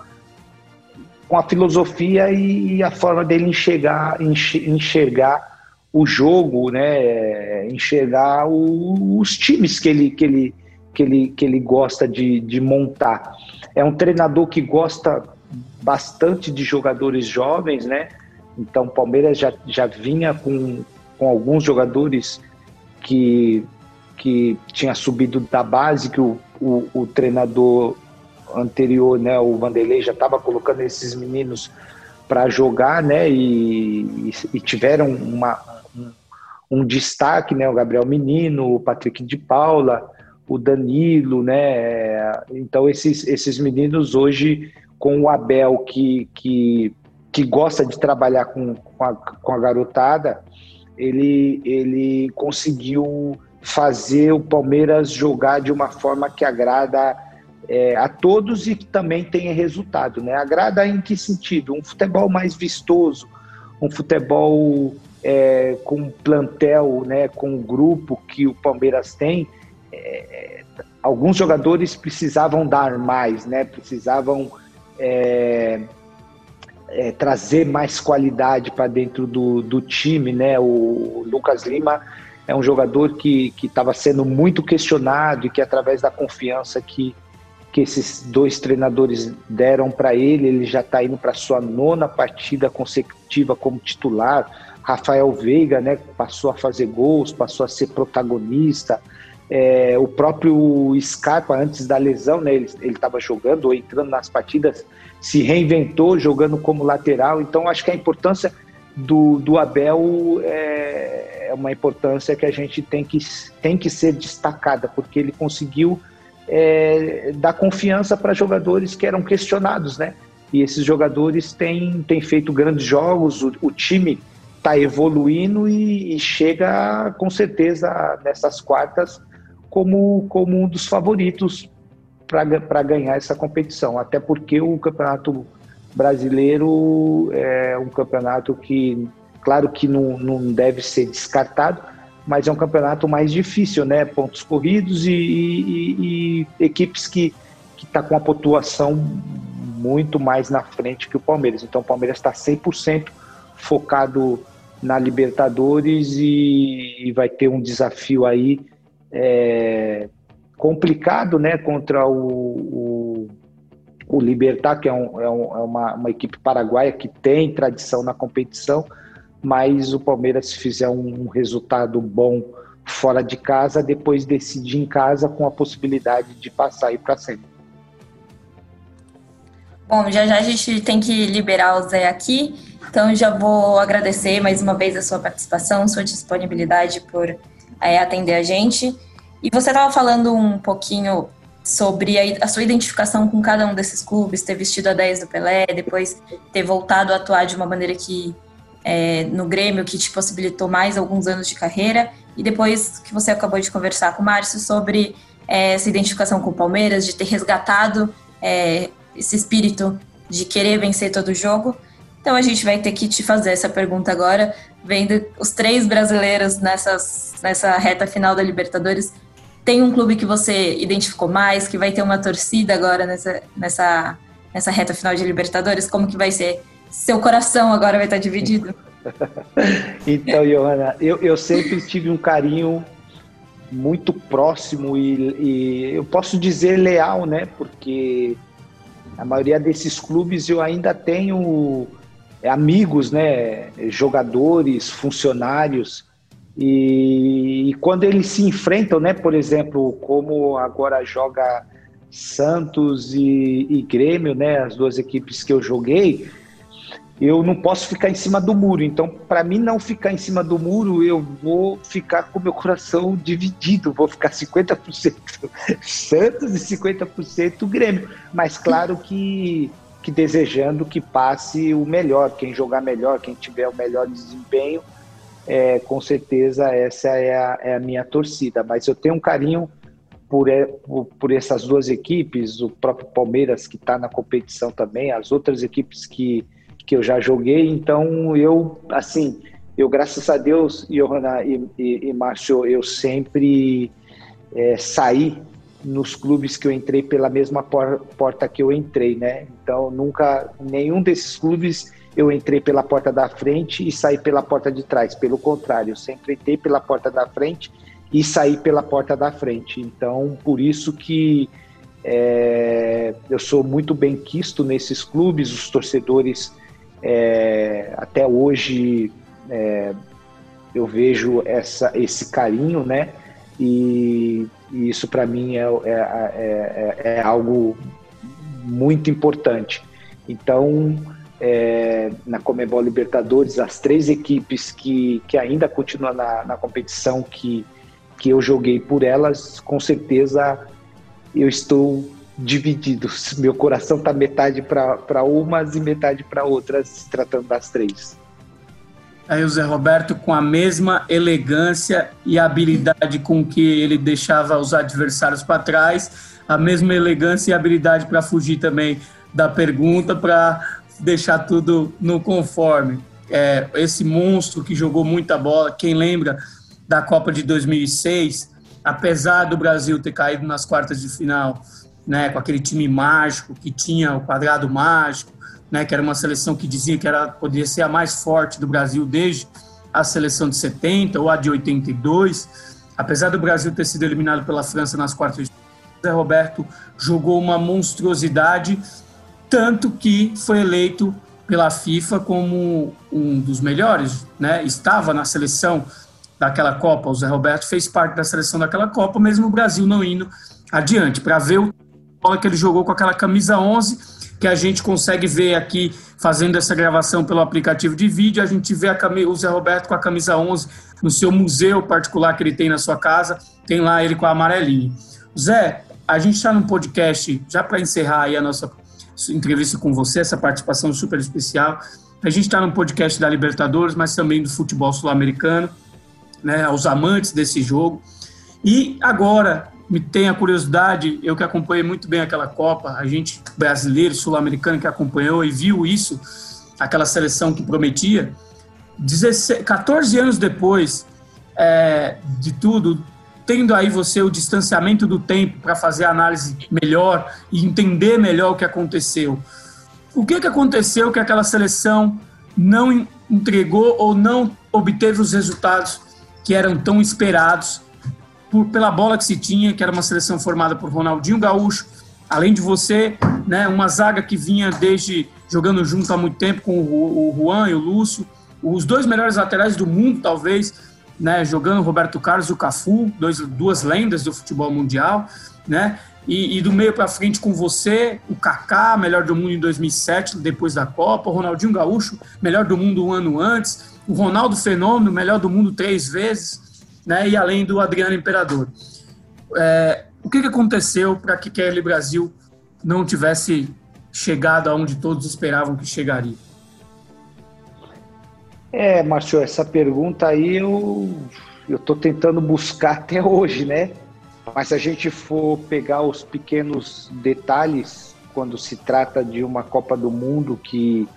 com a filosofia e a forma dele enxergar, enxergar o jogo, né, enxergar o, os times que ele, que ele, que ele, que ele gosta de, de montar. É um treinador que gosta bastante de jogadores jovens, né? Então o Palmeiras já, já vinha com, com alguns jogadores que que tinha subido da base, que o, o, o treinador anterior, né, o Vanderlei, já estava colocando esses meninos para jogar, né, e, e, tiveram uma, um, um, destaque, né, o Gabriel Menino, o Patrick de Paula, o Danilo, né, então esses, esses meninos hoje com o Abel que, que, que gosta de trabalhar com, com, a, com a garotada, ele, ele conseguiu fazer o Palmeiras jogar de uma forma que agrada é, a todos e que também tenha resultado. Né? Agrada em que sentido? Um futebol mais vistoso, um futebol é, com plantel, né, com o grupo que o Palmeiras tem. É, alguns jogadores precisavam dar mais, né? precisavam é, é, trazer mais qualidade para dentro do, do time. Né? O Lucas Lima é um jogador que estava sendo muito questionado e que, através da confiança que, que esses dois treinadores deram para ele, ele já está indo para sua nona partida consecutiva como titular. Rafael Veiga né, passou a fazer gols, passou a ser protagonista. É, o próprio Scarpa, antes da lesão, né, ele estava jogando ou entrando nas partidas, se reinventou jogando como lateral. Então, acho que a importância do, do Abel é, é, uma importância que a gente tem que, tem que ser destacada, porque ele conseguiu é, dar confiança para jogadores que eram questionados, né? E esses jogadores têm, têm feito grandes jogos, o, o time está evoluindo e, e, chega com certeza nessas quartas como, como um dos favoritos para ganhar essa competição, até porque o campeonato brasileiro é um campeonato que, claro que não, não deve ser descartado, mas é um campeonato mais difícil, né? Pontos corridos e, e, e equipes que que está com a pontuação muito mais na frente que o Palmeiras. Então o Palmeiras está 100% focado na Libertadores e, e, vai ter um desafio aí é, complicado, né? Contra o, o o Libertar, que é, um, é, um, é uma, uma, equipe paraguaia que tem tradição na competição, mas o Palmeiras, se fizer um, um resultado bom fora de casa, depois decidir em casa com a possibilidade de passar e para sempre. Bom, já já a gente tem que liberar o Zé aqui, então já vou agradecer mais uma vez a sua participação, sua disponibilidade por é, atender a gente. E você estava falando um pouquinho sobre a, a, sua identificação com cada um desses clubes, ter vestido a 10 do Pelé, depois ter voltado a atuar de uma maneira que é, no Grêmio que te possibilitou mais alguns anos de carreira, e depois que você acabou de conversar com o Márcio sobre é, essa identificação com o Palmeiras, de ter resgatado é, esse espírito de querer vencer todo jogo. Então a gente vai ter que te fazer essa pergunta agora, vendo os três brasileiros nessas, nessa reta final da Libertadores tem um clube que você identificou mais, que vai ter uma torcida agora nessa, nessa, nessa reta final de Libertadores? Como que vai ser? Seu coração agora vai estar dividido? então, Johanna, eu, eu sempre tive um carinho muito próximo e, e, eu posso dizer leal, né? Porque a maioria desses clubes eu ainda tenho amigos, né? Jogadores, funcionários e, e, quando eles se enfrentam, né, por exemplo, como agora joga Santos e, e, Grêmio, né, as duas equipes que eu joguei, eu não posso ficar em cima do muro. Então, para mim não ficar em cima do muro, eu vou ficar com meu coração dividido, vou ficar 50% Santos e 50% Grêmio. Mas claro que que desejando que passe o melhor, quem jogar melhor, quem tiver o melhor desempenho, é, com certeza essa é a, é a, minha torcida. Mas eu tenho um carinho por, por, essas duas equipes, o próprio Palmeiras que está na competição também, as outras equipes que, que eu já joguei. Então eu, assim, eu graças a Deus, Johanna e, e, e Márcio, eu sempre é, saí nos clubes que eu entrei pela mesma por, porta que eu entrei, né? Então nunca nenhum desses clubes eu entrei pela porta da frente e saí pela porta de trás. Pelo contrário, eu sempre entrei pela porta da frente e saí pela porta da frente. Então, por isso que é, eu sou muito bem quisto nesses clubes, os torcedores é, até hoje é, eu vejo essa, esse carinho, né? e, e isso para mim é, é, é, é, algo muito importante. Então, é, na Comebol Libertadores, as três equipes que, que ainda continuam na, na competição que, que eu joguei por elas, com certeza eu estou dividido. Meu coração está metade para umas e metade para outras, tratando das três. Aí o Zé Roberto, com a mesma elegância e habilidade com que ele deixava os adversários para trás, a mesma elegância e habilidade para fugir também da pergunta, para deixar tudo no conforme. É, esse monstro que jogou muita bola, quem lembra da Copa de 2006, apesar do Brasil ter caído nas quartas de final, né, com aquele time mágico que tinha o quadrado mágico, né, que era uma seleção que dizia que era poderia ser a mais forte do Brasil desde a seleção de 70 ou a de 82. Apesar do Brasil ter sido eliminado pela França nas quartas de Zé Roberto jogou uma monstruosidade tanto que foi eleito pela FIFA como um dos melhores, né? Estava na seleção daquela Copa, o Zé Roberto fez parte da seleção daquela Copa, mesmo o Brasil não indo adiante, para ver o que ele jogou com aquela camisa 11, que a gente consegue ver aqui fazendo essa gravação pelo aplicativo de vídeo, a gente vê camisa, o Zé Roberto com a camisa 11 no seu museu particular que ele tem na sua casa, tem lá ele com a amarelinha. Zé, a gente está num podcast, já para encerrar aí a nossa entrevista com você, essa participação super especial. A gente está no podcast da Libertadores, mas também do futebol sul-americano, né, aos amantes desse jogo. E agora, me tem a curiosidade, eu que acompanhei muito bem aquela Copa, a gente brasileiro, sul-americano que acompanhou e viu isso, aquela seleção que prometia, 16, 14 anos depois é, de tudo, tendo aí você o distanciamento do tempo para fazer a análise melhor e entender melhor o que aconteceu. O que, que aconteceu que aquela seleção não entregou ou não obteve os resultados que eram tão esperados por, pela bola que se tinha, que era uma seleção formada por Ronaldinho Gaúcho, além de você, né, uma zaga que vinha desde jogando junto há muito tempo com o, o Juan e o Lúcio, os dois melhores laterais do mundo, talvez, né, jogando Roberto Carlos e o Cafu, dois, duas lendas do futebol mundial, né? E, e do meio para frente com você, o Kaká, melhor do mundo em 2007, depois da Copa, o Ronaldinho Gaúcho, melhor do mundo um ano antes, o Ronaldo Fenômeno, melhor do mundo três vezes, né? E além do Adriano Imperador. É, o que, que aconteceu para que Kelly Brasil não tivesse chegado aonde todos esperavam que chegaria? É, Márcio, essa pergunta aí eu tô tentando buscar até hoje, né? Mas se a gente for pegar os pequenos detalhes quando se trata de uma Copa do Mundo que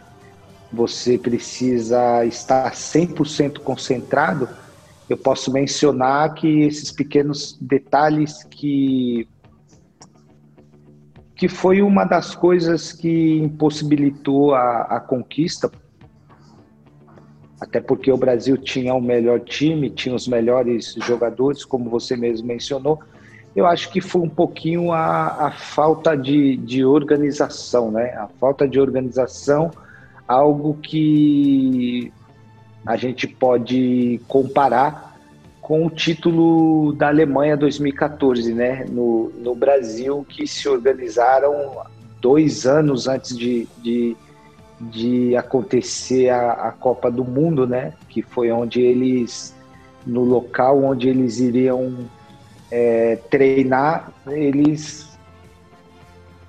você precisa estar 100% concentrado, eu posso mencionar que esses pequenos detalhes que que foi uma das coisas que impossibilitou a, a conquista até porque o Brasil tinha o melhor time, tinha os melhores jogadores, como você mesmo mencionou. Eu acho que foi um pouquinho a, a falta de, de organização, né? A falta de organização, algo que a gente pode comparar com o título da Alemanha 2014, né? No, no Brasil, que se organizaram dois anos antes de, de de acontecer a, a, Copa do Mundo, né? Que foi onde eles, no local onde eles iriam é, treinar, eles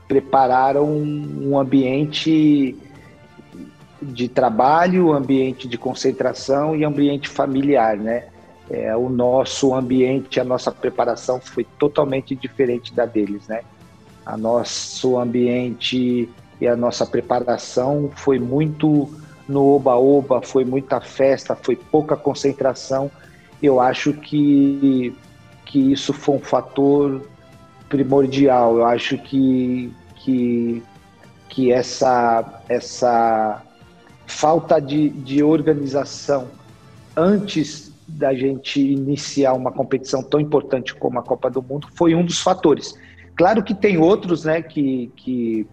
prepararam um ambiente de trabalho, ambiente de concentração e ambiente familiar, né? É, o nosso ambiente, a nossa preparação foi totalmente diferente da deles, né? A nosso ambiente e a nossa preparação foi muito no oba-oba, foi muita festa, foi pouca concentração. Eu acho que, que isso foi um fator primordial. Eu acho que, que, que essa, essa falta de, de organização antes da gente iniciar uma competição tão importante como a Copa do Mundo foi um dos fatores. Claro que tem outros, né, que, que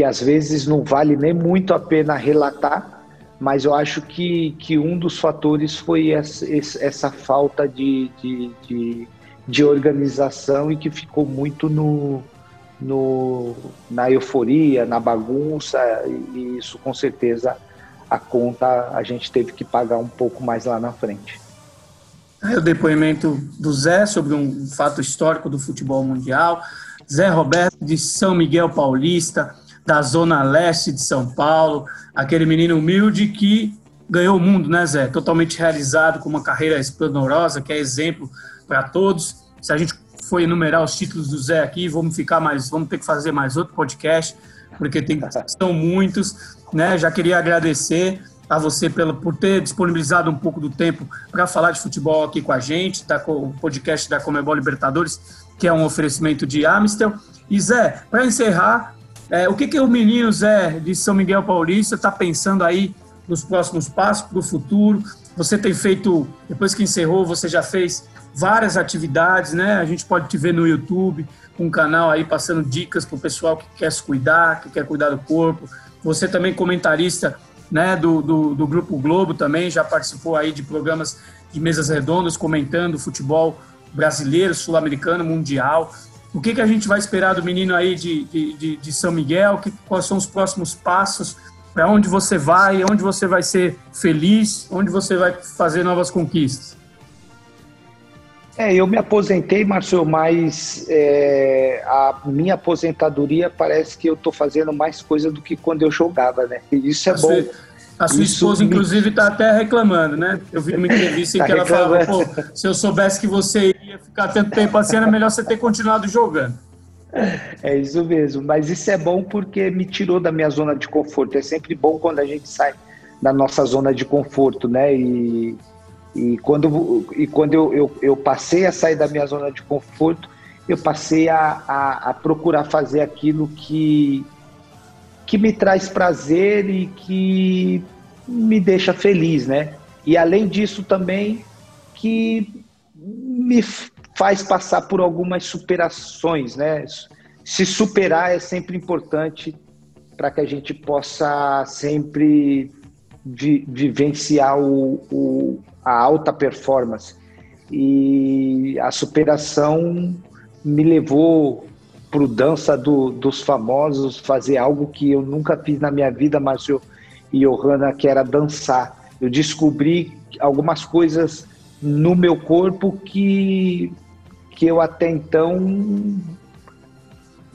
que às vezes não vale nem muito a pena relatar, mas eu acho que, que um dos fatores foi essa, essa falta de, de, de, de organização e que ficou muito no, no, na euforia, na bagunça, e isso com certeza a conta a gente teve que pagar um pouco mais lá na frente. Aí o depoimento do Zé sobre um fato histórico do futebol mundial. Zé Roberto de São Miguel Paulista, da Zona Leste de São Paulo, aquele menino humilde que ganhou o mundo, né, Zé? Totalmente realizado, com uma carreira esplendorosa, que é exemplo para todos. Se a gente for enumerar os títulos do Zé aqui, vamos ficar mais, vamos ter que fazer mais outro podcast, porque tem, são muitos, né? Já queria agradecer a você pela, por ter disponibilizado um pouco do tempo para falar de futebol aqui com a gente, tá com o podcast da Comebol Libertadores, que é um oferecimento de Amistel. E Zé, para encerrar, é, o que, que o menino Zé de São Miguel Paulista está pensando aí nos próximos passos para o futuro. Você tem feito, depois que encerrou, você já fez várias atividades, né? A gente pode te ver no YouTube, com um canal aí passando dicas para o pessoal que quer se cuidar, que quer cuidar do corpo. Você também comentarista, né? Do, do, do Grupo Globo também, já participou aí de programas de mesas redondas comentando futebol brasileiro, sul-americano, mundial. O que, que a gente vai esperar do menino aí de, de, de São Miguel? Que, quais são os próximos passos? Para onde você vai, onde você vai ser feliz, onde você vai fazer novas conquistas. É, eu me aposentei, Márcio, mas é, a minha aposentadoria parece que eu estou fazendo mais coisa do que quando eu jogava, né? E isso é a bom. Sua, a sua isso esposa, me... inclusive, está até reclamando, né? Eu vi uma entrevista tá em que ela falava, pô, se eu soubesse que você ia ficar tanto tempo assim, era melhor você ter continuado jogando. É isso mesmo, mas isso é bom porque me tirou da minha zona de conforto. É sempre bom quando a gente sai da nossa zona de conforto, né? E, e quando, e quando eu, eu, eu passei a sair da minha zona de conforto, eu passei a, a, a procurar fazer aquilo que, que me traz prazer e que me deixa feliz, né? E além disso também que me faz passar por algumas superações, né? Se superar é sempre importante para que a gente possa sempre vi vivenciar o, o, a alta performance. E a superação me levou para o dança do, dos famosos, fazer algo que eu nunca fiz na minha vida, Márcio e Johanna, que era dançar. Eu descobri algumas coisas no meu corpo que, que eu até então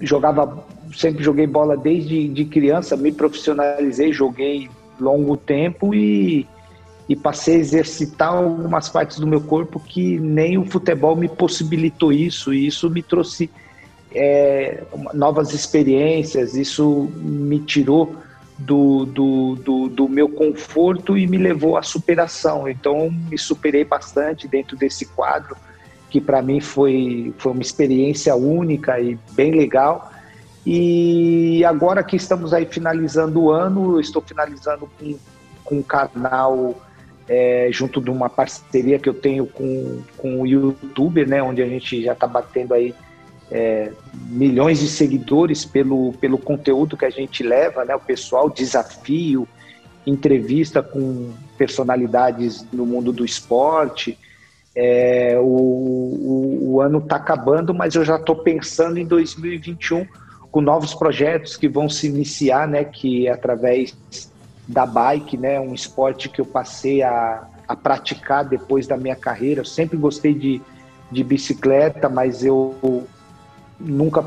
jogava, sempre joguei bola desde de criança, me profissionalizei, joguei longo tempo e, e passei a exercitar algumas partes do meu corpo que nem o futebol me possibilitou isso, e isso me trouxe é, novas experiências, isso me tirou do, do, do, do, meu conforto e me levou à superação. Então, me superei bastante dentro desse quadro, que para mim foi, foi uma experiência única e bem legal. E agora que estamos aí finalizando o ano, eu estou finalizando com, com um canal é, junto de uma parceria que eu tenho com, com o youtuber, né, onde a gente já está batendo aí é, milhões de seguidores pelo, pelo conteúdo que a gente leva, né? O pessoal, desafio, entrevista com personalidades no mundo do esporte. É, o, o, o, ano está acabando, mas eu já estou pensando em 2021 com novos projetos que vão se iniciar, né? Que é através da bike, né? Um esporte que eu passei a, a praticar depois da minha carreira. Eu sempre gostei de, de bicicleta, mas eu nunca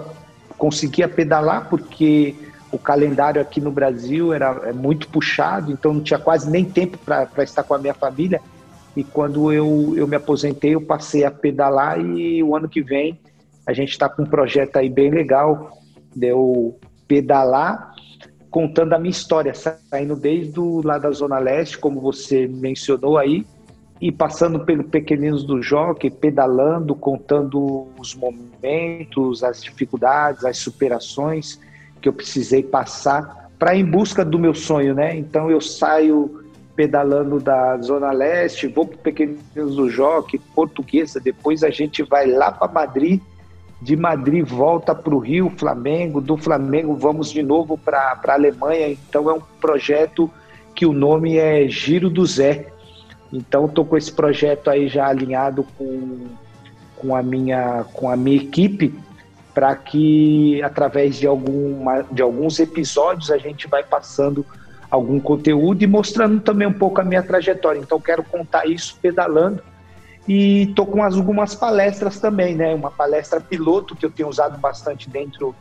conseguia pedalar porque o calendário aqui no Brasil era é muito puxado, então não tinha quase nem tempo para estar com a minha família. E quando eu, eu me aposentei, eu passei a pedalar e o ano que vem a gente está com um projeto aí bem legal de eu pedalar contando a minha história, saindo desde lá da Zona Leste, como você mencionou aí, e passando pelo Pequeninos do Jockey, pedalando, contando os momentos, as dificuldades, as superações que eu precisei passar para em busca do meu sonho, né? Então eu saio pedalando da Zona Leste, vou para Pequeninos do Jockey, Portuguesa, depois a gente vai lá para Madrid, de Madrid volta para o Rio, Flamengo, do Flamengo vamos de novo para a Alemanha, então é um projeto que o nome é Giro do Zé, então estou com esse projeto aí já alinhado com, com a minha, com a minha equipe para que através de, alguma, de alguns episódios a gente vai passando algum conteúdo e mostrando também um pouco a minha trajetória. Então quero contar isso pedalando e tô com algumas palestras também, né? Uma palestra piloto que eu tenho usado bastante dentro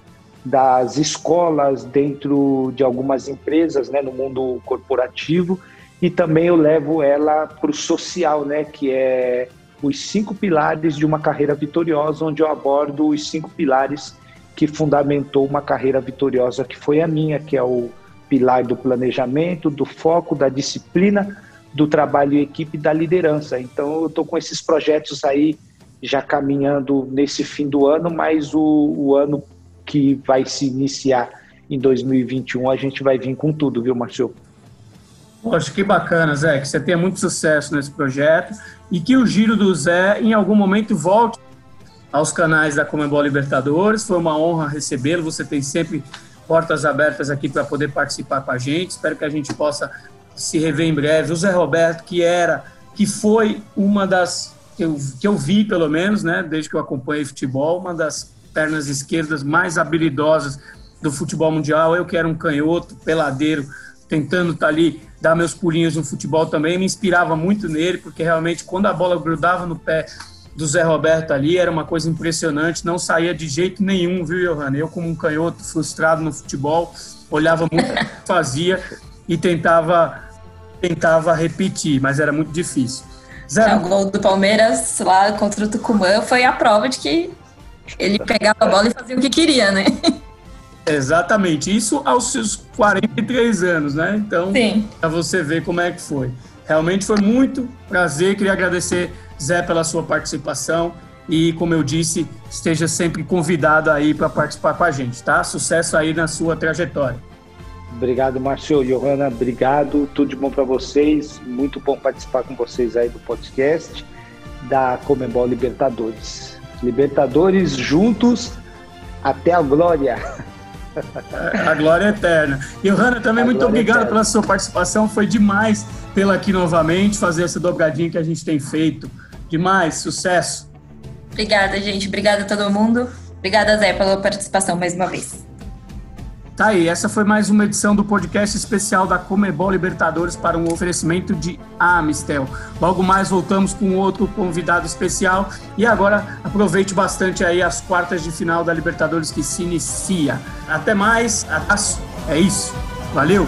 das escolas, dentro de algumas empresas, né, no mundo corporativo, e também eu levo ela para o social, né, que é os cinco pilares de uma carreira vitoriosa, onde eu abordo os cinco pilares que fundamentou uma carreira vitoriosa que foi a minha, que é o pilar do planejamento, do foco, da disciplina, do trabalho em equipe da liderança. Então, eu estou com esses projetos aí já caminhando nesse fim do ano, mas o, o ano que vai se iniciar em 2021, a gente vai vir com tudo, viu, Marcelo? Poxa, que bacana, Zé, que você tenha muito sucesso nesse projeto e que o giro do Zé, em algum momento, volte aos canais da Comembol Libertadores. Foi uma honra recebê-lo. Você tem sempre portas abertas aqui para poder participar com a gente. Espero que a gente possa se rever em breve. O Zé Roberto, que era, que foi uma das que eu, que eu vi, pelo menos, né, desde que eu acompanhei futebol, uma das pernas esquerdas mais habilidosas do futebol mundial. Eu que era um canhoto, peladeiro, tentando estar tá ali, dar meus pulinhos no futebol também, me inspirava muito nele, porque realmente quando a bola grudava no pé do Zé Roberto ali, era uma coisa impressionante, não saía de jeito nenhum, viu, Johanna? Eu, como um canhoto frustrado no futebol, olhava muito o que fazia e tentava, tentava repetir, mas era muito difícil. Zé... O gol do Palmeiras lá contra o Tucumã foi a prova de que ele pegava a bola e fazia o que queria, né? Exatamente, isso aos seus 43 anos, né? Então, para você ver como é que foi. Realmente foi muito prazer, queria agradecer Zé, pela sua participação e, como eu disse, esteja sempre convidado aí para participar com a gente, tá? Sucesso aí na sua trajetória. Obrigado, Márcio. Johanna, obrigado. Tudo de bom para vocês. Muito bom participar com vocês aí do podcast da Comembol Libertadores. Libertadores juntos até a glória. A glória eterna. Johanna, também a muito obrigado eterna. pela sua participação. Foi demais pela aqui novamente, fazer essa dobradinha que a gente tem feito Demais, sucesso. Obrigada, gente. Obrigada a todo mundo. Obrigada, Zé, pela participação mais uma vez. Tá aí, essa foi mais uma edição do podcast especial da Comebol Libertadores para um oferecimento de Amistel. Logo mais voltamos com outro convidado especial e agora aproveite bastante aí as quartas de final da Libertadores que se inicia. Até mais, abraço, é isso. Valeu!